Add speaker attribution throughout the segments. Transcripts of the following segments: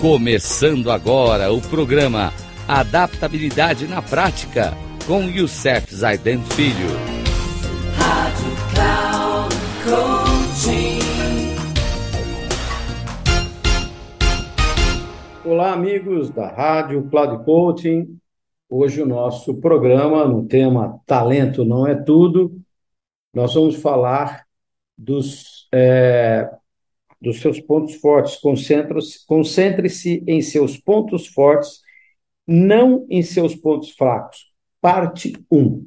Speaker 1: Começando agora o programa Adaptabilidade na Prática com Youssef Zaiden Filho. Rádio Cloud
Speaker 2: Coaching. Olá, amigos da Rádio Cloud Coaching. Hoje o nosso programa no tema Talento não é tudo. Nós vamos falar dos é, dos seus pontos fortes. Concentre-se em seus pontos fortes, não em seus pontos fracos. Parte 1.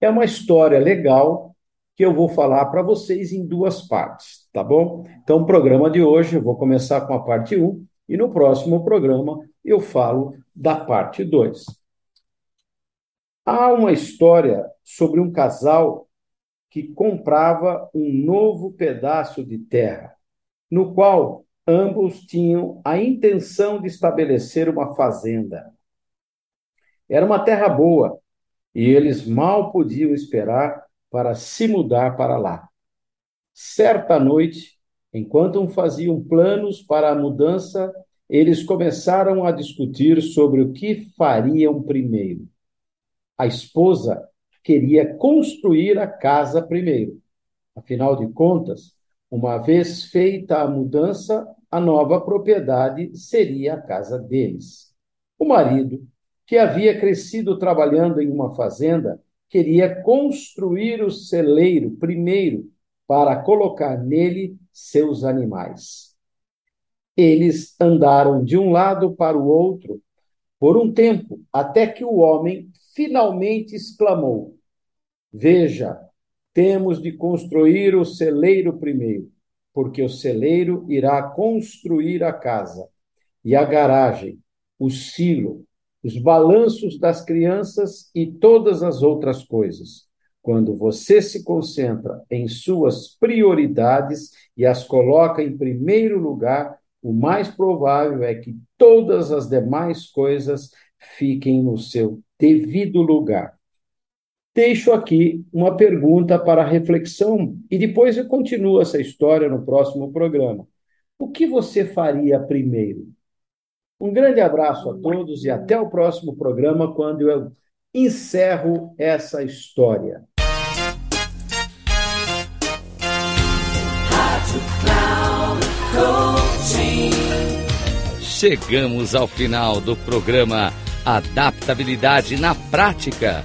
Speaker 2: É uma história legal que eu vou falar para vocês em duas partes, tá bom? Então, o programa de hoje eu vou começar com a parte 1 e no próximo programa eu falo da parte 2. Há uma história sobre um casal que comprava um novo pedaço de terra no qual ambos tinham a intenção de estabelecer uma fazenda. Era uma terra boa e eles mal podiam esperar para se mudar para lá. Certa noite, enquanto faziam planos para a mudança, eles começaram a discutir sobre o que fariam primeiro. A esposa queria construir a casa primeiro. Afinal de contas, uma vez feita a mudança, a nova propriedade seria a casa deles. O marido, que havia crescido trabalhando em uma fazenda, queria construir o celeiro primeiro para colocar nele seus animais. Eles andaram de um lado para o outro por um tempo, até que o homem finalmente exclamou: Veja, temos de construir o celeiro primeiro, porque o celeiro irá construir a casa, e a garagem, o silo, os balanços das crianças e todas as outras coisas. Quando você se concentra em suas prioridades e as coloca em primeiro lugar, o mais provável é que todas as demais coisas fiquem no seu devido lugar deixo aqui uma pergunta para reflexão e depois eu continuo essa história no próximo programa. O que você faria primeiro? Um grande abraço a todos e até o próximo programa, quando eu encerro essa história.
Speaker 1: Chegamos ao final do programa Adaptabilidade na Prática